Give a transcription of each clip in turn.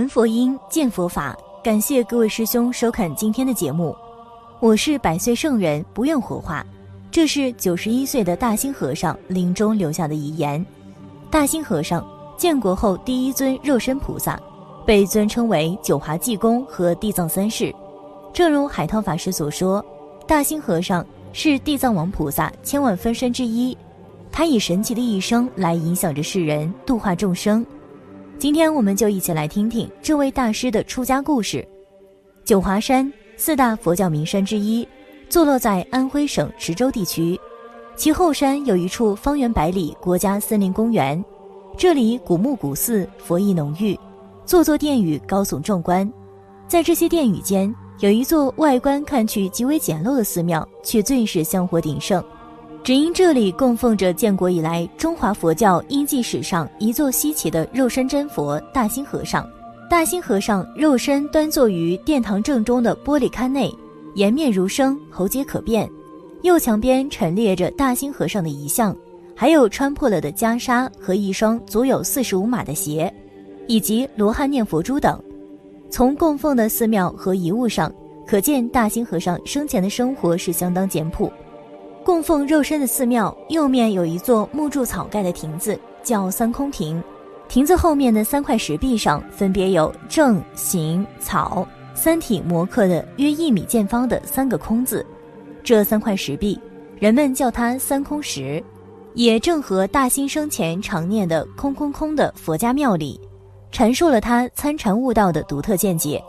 闻佛音，见佛法。感谢各位师兄收看今天的节目。我是百岁圣人，不愿火化。这是九十一岁的大兴和尚临终留下的遗言。大兴和尚建国后第一尊肉身菩萨，被尊称为九华济公和地藏三世。正如海涛法师所说，大兴和尚是地藏王菩萨千万分身之一。他以神奇的一生来影响着世人，度化众生。今天我们就一起来听听这位大师的出家故事。九华山四大佛教名山之一，坐落在安徽省池州地区。其后山有一处方圆百里国家森林公园，这里古木古寺，佛意浓郁，座座殿宇高耸壮观。在这些殿宇间，有一座外观看去极为简陋的寺庙，却最是香火鼎盛。只因这里供奉着建国以来中华佛教因记史上一座稀奇的肉身真佛大兴和尚。大兴和尚肉身端坐于殿堂正中的玻璃龛内，颜面如生，喉结可辨。右墙边陈列着大兴和尚的遗像，还有穿破了的袈裟和一双足有四十五码的鞋，以及罗汉念佛珠等。从供奉的寺庙和遗物上，可见大兴和尚生前的生活是相当简朴。供奉肉身的寺庙右面有一座木柱草盖的亭子，叫三空亭。亭子后面的三块石壁上分别有正、行、草三体模刻的约一米见方的三个空字。这三块石壁，人们叫它三空石，也正和大兴生前常念的“空空空”的佛家庙里，阐述了他参禅悟道的独特见解。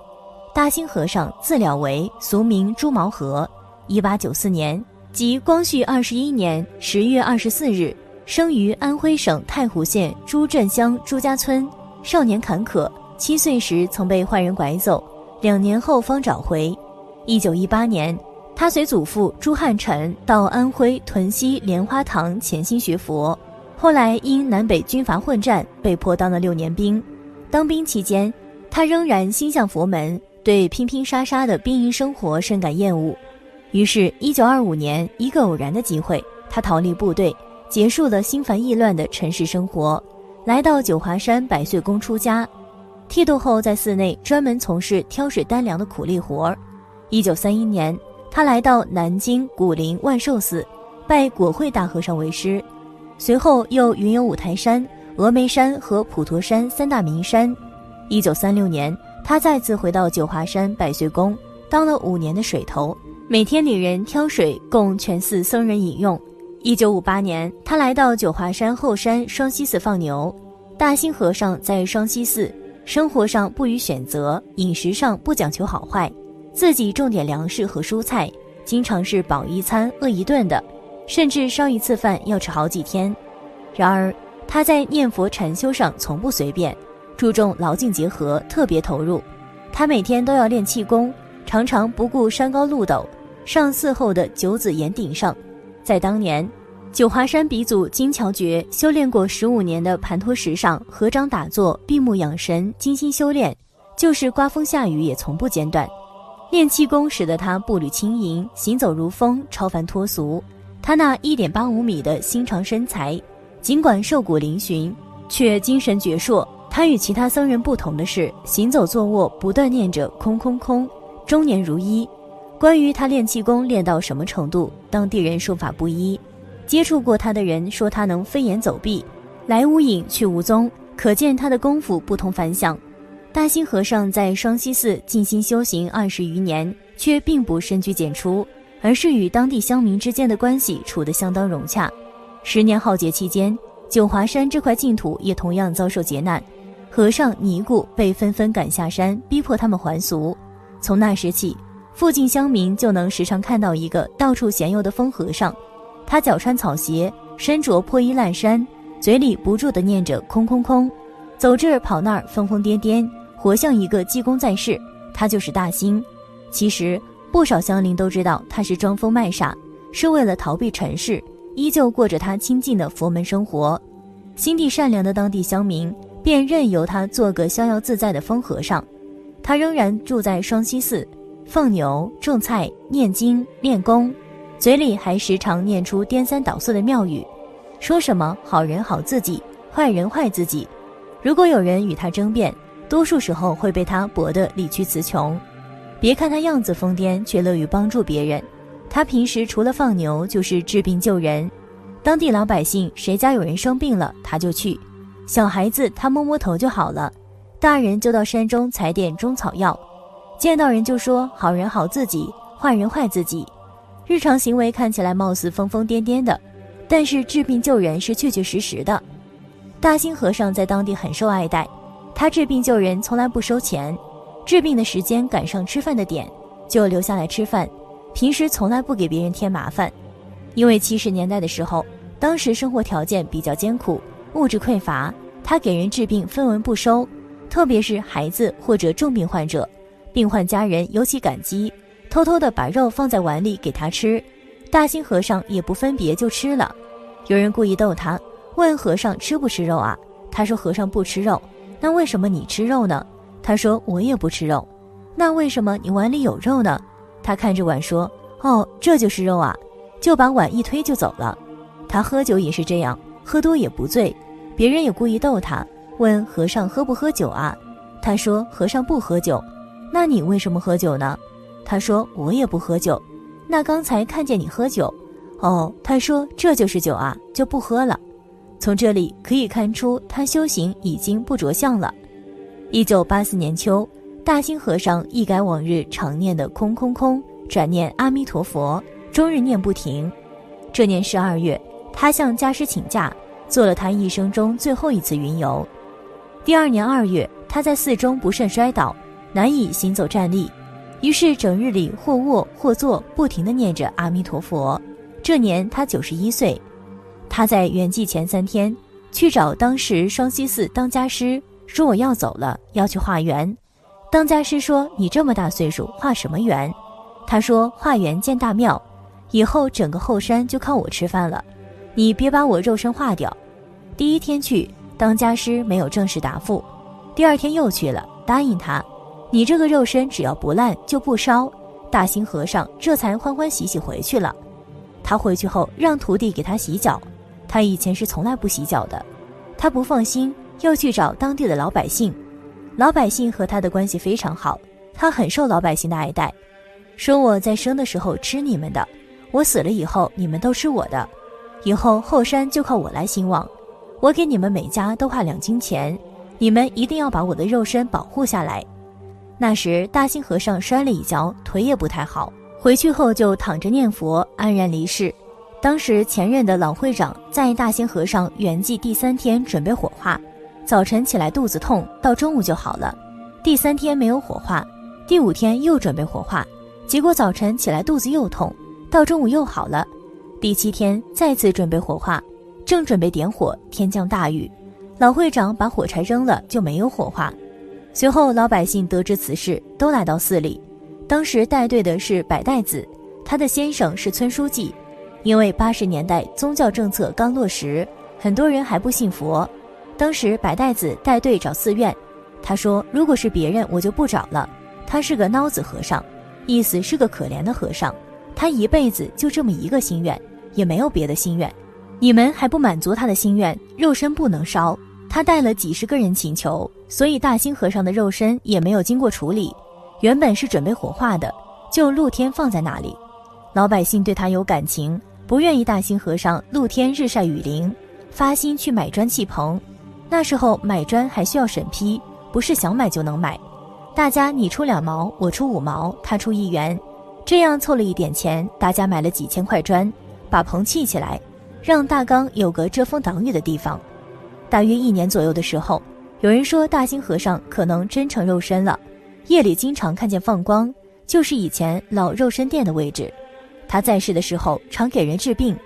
大兴和尚自了为俗名朱毛和，一八九四年。即光绪二十一年十月二十四日，生于安徽省太湖县朱镇乡朱家村。少年坎坷，七岁时曾被坏人拐走，两年后方找回。一九一八年，他随祖父朱汉臣到安徽屯溪莲花堂潜心学佛，后来因南北军阀混战，被迫当了六年兵。当兵期间，他仍然心向佛门，对拼拼杀杀的兵营生活深感厌恶。于是，一九二五年，一个偶然的机会，他逃离部队，结束了心烦意乱的尘世生活，来到九华山百岁宫出家。剃度后，在寺内专门从事挑水担粮的苦力活儿。一九三一年，他来到南京古林万寿寺，拜果慧大和尚为师。随后又云游五台山、峨眉山和普陀山三大名山。一九三六年，他再次回到九华山百岁宫，当了五年的水头。每天领人挑水供全寺僧人饮用。一九五八年，他来到九华山后山双溪寺放牛。大兴和尚在双溪寺生活上不予选择，饮食上不讲求好坏，自己种点粮食和蔬菜，经常是饱一餐饿一顿的，甚至烧一次饭要吃好几天。然而他在念佛禅修上从不随便，注重劳静结合，特别投入。他每天都要练气功，常常不顾山高路陡。上寺后的九子岩顶上，在当年九华山鼻祖金乔觉修炼过十五年的盘陀石上合掌打坐，闭目养神，精心修炼，就是刮风下雨也从不间断。练气功使得他步履轻盈，行走如风，超凡脱俗。他那一点八五米的心长身材，尽管瘦骨嶙峋，却精神矍铄。他与其他僧人不同的是，行走坐卧不断念着空空空，中年如一。关于他练气功练到什么程度，当地人说法不一。接触过他的人说他能飞檐走壁，来无影去无踪，可见他的功夫不同凡响。大兴和尚在双溪寺静心修行二十余年，却并不深居简出，而是与当地乡民之间的关系处得相当融洽。十年浩劫期间，九华山这块净土也同样遭受劫难，和尚尼姑被纷纷赶下山，逼迫他们还俗。从那时起。附近乡民就能时常看到一个到处闲游的疯和尚，他脚穿草鞋，身着破衣烂衫，嘴里不住地念着“空空空”，走这儿跑那儿，疯疯癫癫，活像一个济公在世。他就是大兴。其实不少乡邻都知道他是装疯卖傻，是为了逃避尘世，依旧过着他清静的佛门生活。心地善良的当地乡民便任由他做个逍遥自在的疯和尚。他仍然住在双溪寺。放牛、种菜、念经、练功，嘴里还时常念出颠三倒四的妙语，说什么“好人好自己，坏人坏自己”。如果有人与他争辩，多数时候会被他驳得理屈词穷。别看他样子疯癫，却乐于帮助别人。他平时除了放牛，就是治病救人。当地老百姓谁家有人生病了，他就去；小孩子他摸摸头就好了，大人就到山中采点中草药。见到人就说：“好人好自己，坏人坏自己。”日常行为看起来貌似疯疯癫癫的，但是治病救人是确确实实的。大兴和尚在当地很受爱戴，他治病救人从来不收钱，治病的时间赶上吃饭的点，就留下来吃饭。平时从来不给别人添麻烦，因为七十年代的时候，当时生活条件比较艰苦，物质匮乏，他给人治病分文不收，特别是孩子或者重病患者，病患家人尤其感激。偷偷的把肉放在碗里给他吃，大兴和尚也不分别就吃了。有人故意逗他，问和尚吃不吃肉啊？他说和尚不吃肉。那为什么你吃肉呢？他说我也不吃肉。那为什么你碗里有肉呢？他看着碗说：哦，这就是肉啊，就把碗一推就走了。他喝酒也是这样，喝多也不醉。别人也故意逗他，问和尚喝不喝酒啊？他说和尚不喝酒。那你为什么喝酒呢？他说：“我也不喝酒。”那刚才看见你喝酒，哦，他说：“这就是酒啊，就不喝了。”从这里可以看出，他修行已经不着相了。一九八四年秋，大兴和尚一改往日常念的“空空空”，转念阿弥陀佛，终日念不停。这年十二月，他向家师请假，做了他一生中最后一次云游。第二年二月，他在寺中不慎摔倒，难以行走站立。于是整日里或卧或坐，不停地念着阿弥陀佛。这年他九十一岁，他在圆寂前三天去找当时双溪寺当家师，说我要走了，要去化缘。当家师说：“你这么大岁数，化什么缘？”他说：“化缘建大庙，以后整个后山就靠我吃饭了。你别把我肉身化掉。”第一天去，当家师没有正式答复。第二天又去了，答应他。你这个肉身只要不烂就不烧，大兴和尚这才欢欢喜喜回去了。他回去后让徒弟给他洗脚，他以前是从来不洗脚的。他不放心，又去找当地的老百姓，老百姓和他的关系非常好，他很受老百姓的爱戴，说我在生的时候吃你们的，我死了以后你们都吃我的，以后后山就靠我来兴旺，我给你们每家都画两金钱，你们一定要把我的肉身保护下来。那时，大兴和尚摔了一跤，腿也不太好。回去后就躺着念佛，安然离世。当时前任的老会长在大兴和尚圆寂第三天准备火化，早晨起来肚子痛，到中午就好了。第三天没有火化，第五天又准备火化，结果早晨起来肚子又痛，到中午又好了。第七天再次准备火化，正准备点火，天降大雨，老会长把火柴扔了，就没有火化。随后，老百姓得知此事，都来到寺里。当时带队的是百代子，他的先生是村书记。因为八十年代宗教政策刚落实，很多人还不信佛。当时百代子带队找寺院，他说：“如果是别人，我就不找了。他是个孬子和尚，意思是个可怜的和尚。他一辈子就这么一个心愿，也没有别的心愿。你们还不满足他的心愿，肉身不能烧。”他带了几十个人请求，所以大兴和尚的肉身也没有经过处理，原本是准备火化的，就露天放在那里。老百姓对他有感情，不愿意大兴和尚露天日晒雨淋，发心去买砖砌棚。那时候买砖还需要审批，不是想买就能买。大家你出两毛，我出五毛，他出一元，这样凑了一点钱，大家买了几千块砖，把棚砌起来，让大纲有个遮风挡雨的地方。大约一年左右的时候，有人说大兴和尚可能真成肉身了，夜里经常看见放光，就是以前老肉身殿的位置。他在世的时候常给人治病。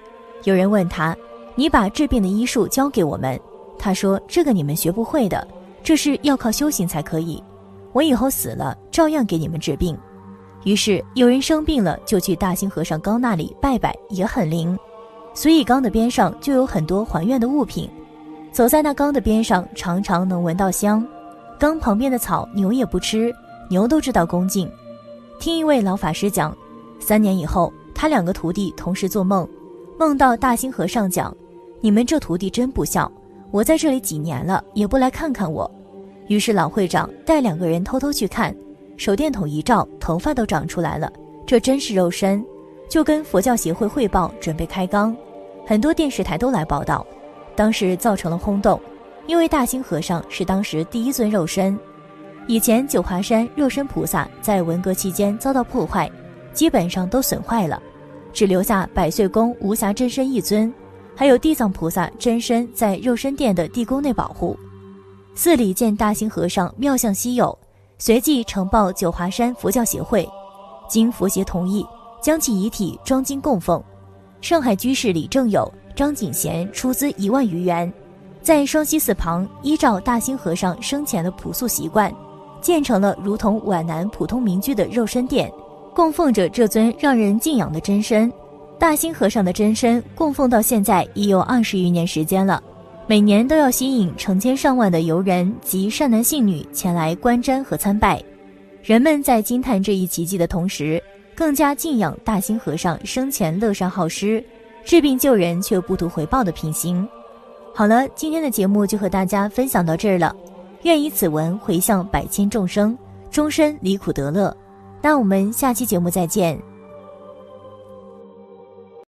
有人问他：“你把治病的医术教给我们？”他说：“这个你们学不会的，这是要靠修行才可以。我以后死了，照样给你们治病。”于是有人生病了，就去大兴和尚缸那里拜拜，也很灵。所以缸的边上就有很多还愿的物品。走在那缸的边上，常常能闻到香。缸旁边的草，牛也不吃，牛都知道恭敬。听一位老法师讲，三年以后，他两个徒弟同时做梦，梦到大兴和尚讲：“你们这徒弟真不孝，我在这里几年了，也不来看看我。于是老会长带两个人偷偷去看，手电筒一照，头发都长出来了，这真是肉身，就跟佛教协会汇报，准备开缸。很多电视台都来报道，当时造成了轰动，因为大兴和尚是当时第一尊肉身。以前九华山肉身菩萨在文革期间遭到破坏，基本上都损坏了，只留下百岁宫无暇真身一尊，还有地藏菩萨真身在肉身殿的地宫内保护。寺里见大兴和尚妙相稀有，随即呈报九华山佛教协会，经佛协同意，将其遗体装金供奉。上海居士李正友、张景贤出资一万余元，在双溪寺旁依照大兴和尚生前的朴素习惯，建成了如同皖南普通民居的肉身殿，供奉着这尊让人敬仰的真身。大兴和尚的真身供奉到现在已有二十余年时间了，每年都要吸引成千上万的游人及善男信女前来观瞻和参拜。人们在惊叹这一奇迹的同时，更加敬仰大兴和尚生前乐善好施、治病救人却不图回报的品行。好了，今天的节目就和大家分享到这儿了。愿以此文回向百千众生，终身离苦得乐。那我们下期节目再见。